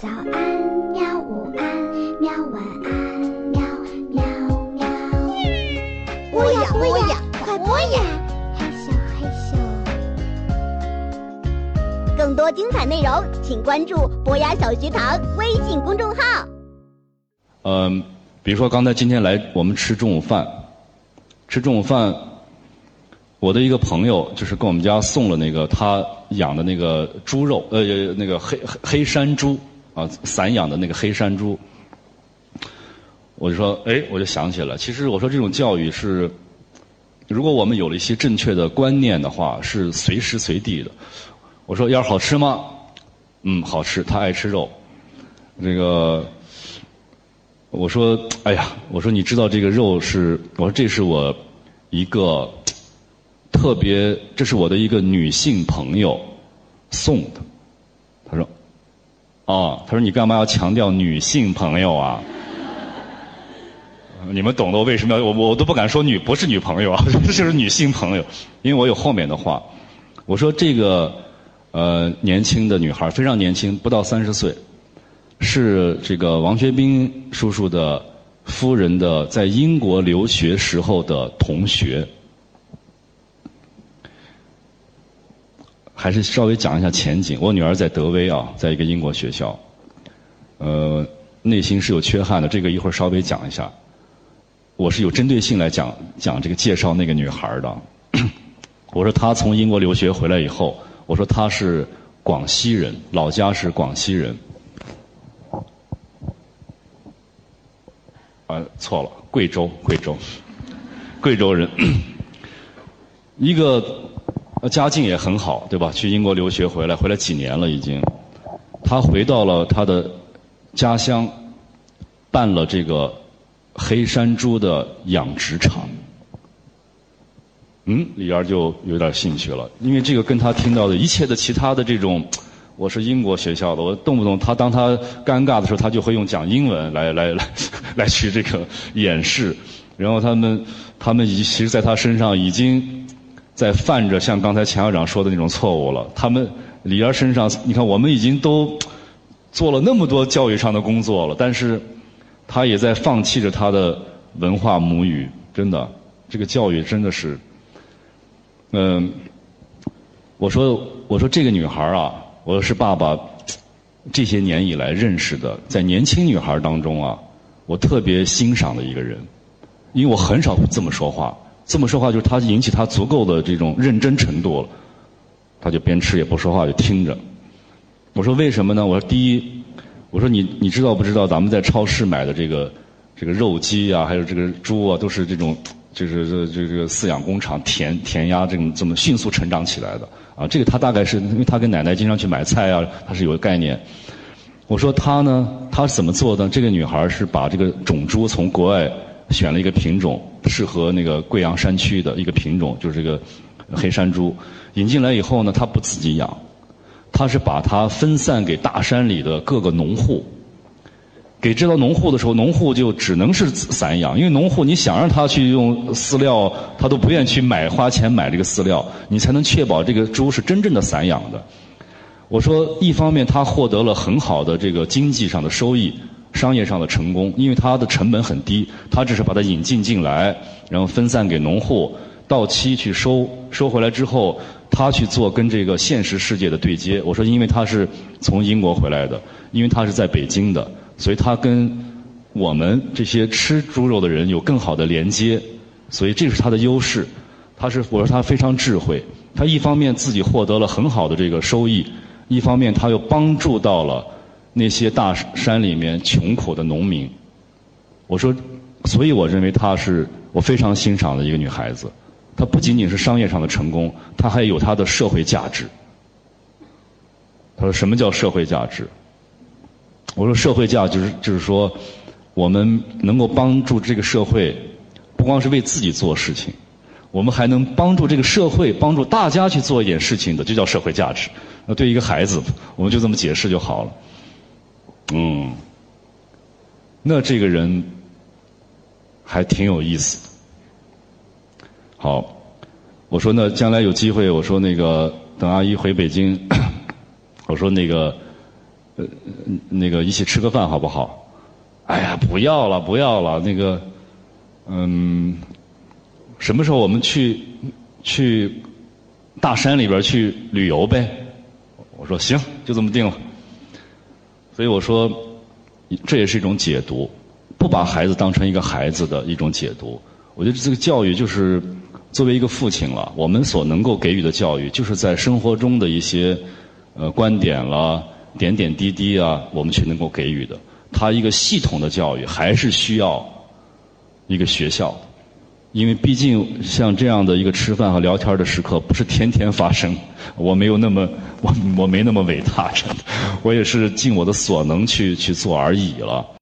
早安喵，午安喵，晚安喵喵喵。播呀播呀，快播呀！嘿咻嘿咻。更多精彩内容，请关注博雅小学堂微信公众号。嗯，比如说刚才今天来我们吃中午饭，吃中午饭，我的一个朋友就是跟我们家送了那个他养的那个猪肉，呃，那个黑黑黑山猪散养的那个黑山猪。我就说，哎，我就想起来，其实我说这种教育是，如果我们有了一些正确的观念的话，是随时随地的。我说鸭儿好吃吗？嗯，好吃，他爱吃肉。这个。我说，哎呀，我说你知道这个肉是，我说这是我一个特别，这是我的一个女性朋友送的。他说，哦，他说你干嘛要强调女性朋友啊？你们懂得我为什么要我我都不敢说女不是女朋友啊，这 就是女性朋友，因为我有后面的话。我说这个呃年轻的女孩非常年轻，不到三十岁。是这个王学兵叔叔的夫人的在英国留学时候的同学，还是稍微讲一下前景。我女儿在德威啊，在一个英国学校，呃，内心是有缺憾的。这个一会儿稍微讲一下。我是有针对性来讲讲这个介绍那个女孩的。我说她从英国留学回来以后，我说她是广西人，老家是广西人。啊，错了，贵州，贵州，贵州人，一个家境也很好，对吧？去英国留学回来，回来几年了已经。他回到了他的家乡，办了这个黑山猪的养殖场。嗯，李媛就有点兴趣了，因为这个跟他听到的一切的其他的这种。我是英国学校的，我动不动他当他尴尬的时候，他就会用讲英文来来来来去这个掩饰。然后他们他们已其实在他身上已经在犯着像刚才钱校长说的那种错误了。他们李儿身上，你看我们已经都做了那么多教育上的工作了，但是他也在放弃着他的文化母语。真的，这个教育真的是，嗯，我说我说这个女孩啊。我是爸爸这些年以来认识的，在年轻女孩当中啊，我特别欣赏的一个人，因为我很少这么说话，这么说话就是他引起他足够的这种认真程度了，他就边吃也不说话就听着。我说为什么呢？我说第一，我说你你知道不知道咱们在超市买的这个这个肉鸡啊，还有这个猪啊，都是这种就是这这个饲养工厂填填鸭这种这么迅速成长起来的。啊，这个他大概是因为他跟奶奶经常去买菜啊，他是有个概念。我说他呢，他是怎么做的？这个女孩是把这个种猪从国外选了一个品种，适合那个贵阳山区的一个品种，就是这个黑山猪。引进来以后呢，他不自己养，他是把它分散给大山里的各个农户。给这到农户的时候，农户就只能是散养，因为农户你想让他去用饲料，他都不愿意去买花钱买这个饲料，你才能确保这个猪是真正的散养的。我说，一方面他获得了很好的这个经济上的收益，商业上的成功，因为它的成本很低，他只是把它引进进来，然后分散给农户，到期去收，收回来之后，他去做跟这个现实世界的对接。我说，因为他是从英国回来的，因为他是在北京的。所以他跟我们这些吃猪肉的人有更好的连接，所以这是他的优势。他是我说他非常智慧，他一方面自己获得了很好的这个收益，一方面他又帮助到了那些大山里面穷苦的农民。我说，所以我认为她是我非常欣赏的一个女孩子。她不仅仅是商业上的成功，她还有她的社会价值。他说：“什么叫社会价值？”我说社会价值就是说，我们能够帮助这个社会，不光是为自己做事情，我们还能帮助这个社会，帮助大家去做一点事情的，就叫社会价值。那对一个孩子，我们就这么解释就好了。嗯，那这个人还挺有意思。好，我说那将来有机会，我说那个等阿姨回北京，我说那个。呃，那个一起吃个饭好不好？哎呀，不要了，不要了。那个，嗯，什么时候我们去去大山里边去旅游呗？我说行，就这么定了。所以我说，这也是一种解读，不把孩子当成一个孩子的一种解读。我觉得这个教育就是作为一个父亲了，我们所能够给予的教育，就是在生活中的一些呃观点了、点点滴滴啊，我们去能够给予的。他一个系统的教育还是需要一个学校，因为毕竟像这样的一个吃饭和聊天的时刻不是天天发生。我没有那么我 我没那么伟大，真的，我也是尽我的所能去去做而已了。